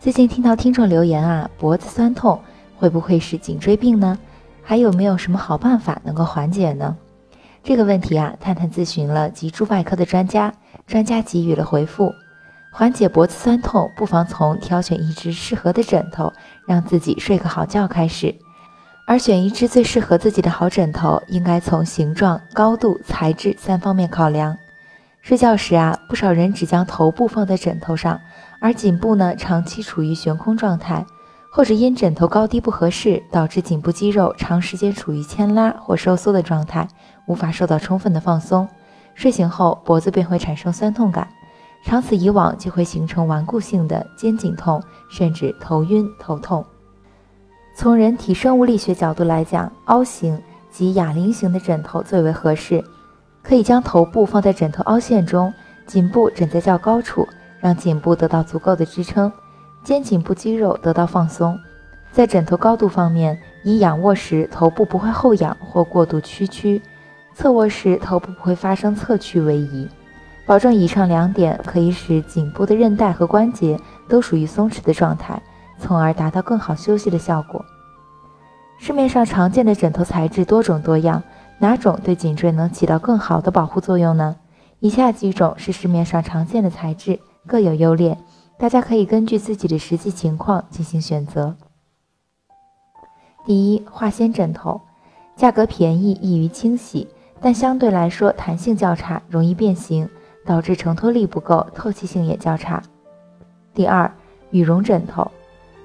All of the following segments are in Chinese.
最近听到听众留言啊，脖子酸痛会不会是颈椎病呢？还有没有什么好办法能够缓解呢？这个问题啊，探探咨询了脊柱外科的专家，专家给予了回复。缓解脖子酸痛，不妨从挑选一只适合的枕头，让自己睡个好觉开始。而选一只最适合自己的好枕头，应该从形状、高度、材质三方面考量。睡觉时啊，不少人只将头部放在枕头上。而颈部呢，长期处于悬空状态，或者因枕头高低不合适，导致颈部肌肉长时间处于牵拉或收缩的状态，无法受到充分的放松。睡醒后，脖子便会产生酸痛感，长此以往就会形成顽固性的肩颈痛，甚至头晕头痛。从人体生物力学角度来讲，凹形及哑铃型的枕头最为合适，可以将头部放在枕头凹陷中，颈部枕在较高处。让颈部得到足够的支撑，肩颈部肌肉得到放松。在枕头高度方面，以仰卧时头部不会后仰或过度屈曲，侧卧时头部不会发生侧屈为宜。保证以上两点，可以使颈部的韧带和关节都属于松弛的状态，从而达到更好休息的效果。市面上常见的枕头材质多种多样，哪种对颈椎能起到更好的保护作用呢？以下几种是市面上常见的材质。各有优劣，大家可以根据自己的实际情况进行选择。第一，化纤枕头，价格便宜，易于清洗，但相对来说弹性较差，容易变形，导致承托力不够，透气性也较差。第二，羽绒枕头，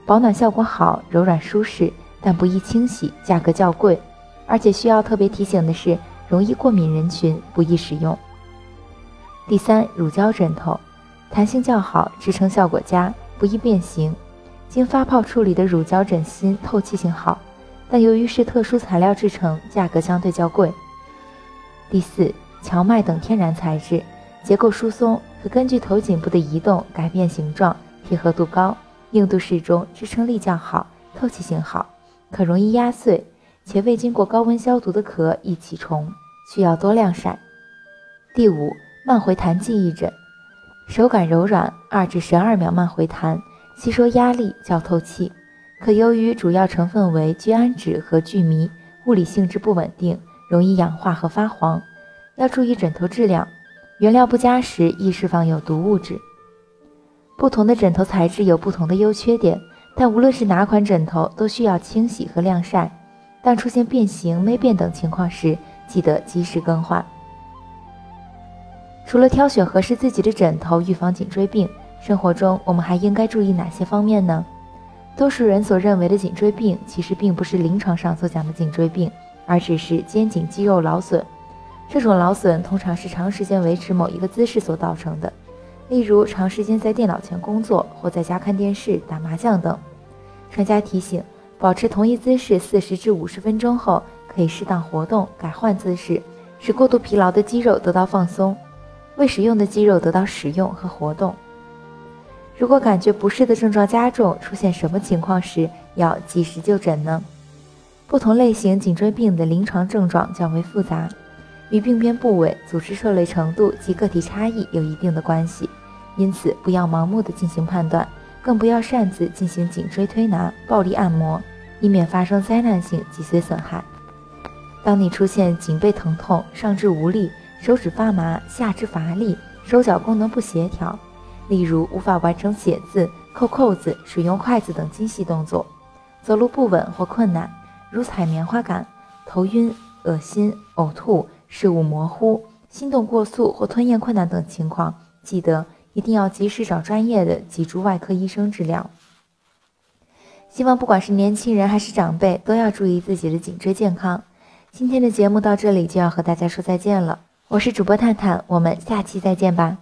保暖效果好，柔软舒适，但不易清洗，价格较贵，而且需要特别提醒的是，容易过敏人群不宜使用。第三，乳胶枕头。弹性较好，支撑效果佳，不易变形。经发泡处理的乳胶枕芯透气性好，但由于是特殊材料制成，价格相对较贵。第四，荞麦等天然材质，结构疏松，可根据头颈部的移动改变形状，贴合度高，硬度适中，支撑力较好，透气性好，可容易压碎，且未经过高温消毒的壳易起虫，需要多晾晒。第五，慢回弹记忆枕。手感柔软，二至十二秒慢回弹，吸收压力较透气。可由于主要成分为聚氨酯和聚醚，物理性质不稳定，容易氧化和发黄。要注意枕头质量，原料不佳时易释放有毒物质。不同的枕头材质有不同的优缺点，但无论是哪款枕头都需要清洗和晾晒。当出现变形、霉变等情况时，记得及时更换。除了挑选合适自己的枕头，预防颈椎病，生活中我们还应该注意哪些方面呢？多数人所认为的颈椎病，其实并不是临床上所讲的颈椎病，而只是肩颈肌肉劳损。这种劳损通常是长时间维持某一个姿势所造成的，例如长时间在电脑前工作或在家看电视、打麻将等。专家提醒，保持同一姿势四十至五十分钟后，可以适当活动，改换姿势，使过度疲劳的肌肉得到放松。未使用的肌肉得到使用和活动。如果感觉不适的症状加重，出现什么情况时要及时就诊呢？不同类型颈椎病的临床症状较为复杂，与病变部位、组织受累程度及个体差异有一定的关系，因此不要盲目的进行判断，更不要擅自进行颈椎推拿、暴力按摩，以免发生灾难性脊髓损害。当你出现颈背疼痛、上肢无力，手指发麻、下肢乏力、手脚功能不协调，例如无法完成写字、扣扣子、使用筷子等精细动作，走路不稳或困难，如踩棉花感、头晕、恶心、呕吐、视物模糊、心动过速或吞咽困难等情况，记得一定要及时找专业的脊柱外科医生治疗。希望不管是年轻人还是长辈，都要注意自己的颈椎健康。今天的节目到这里就要和大家说再见了。我是主播探探，我们下期再见吧。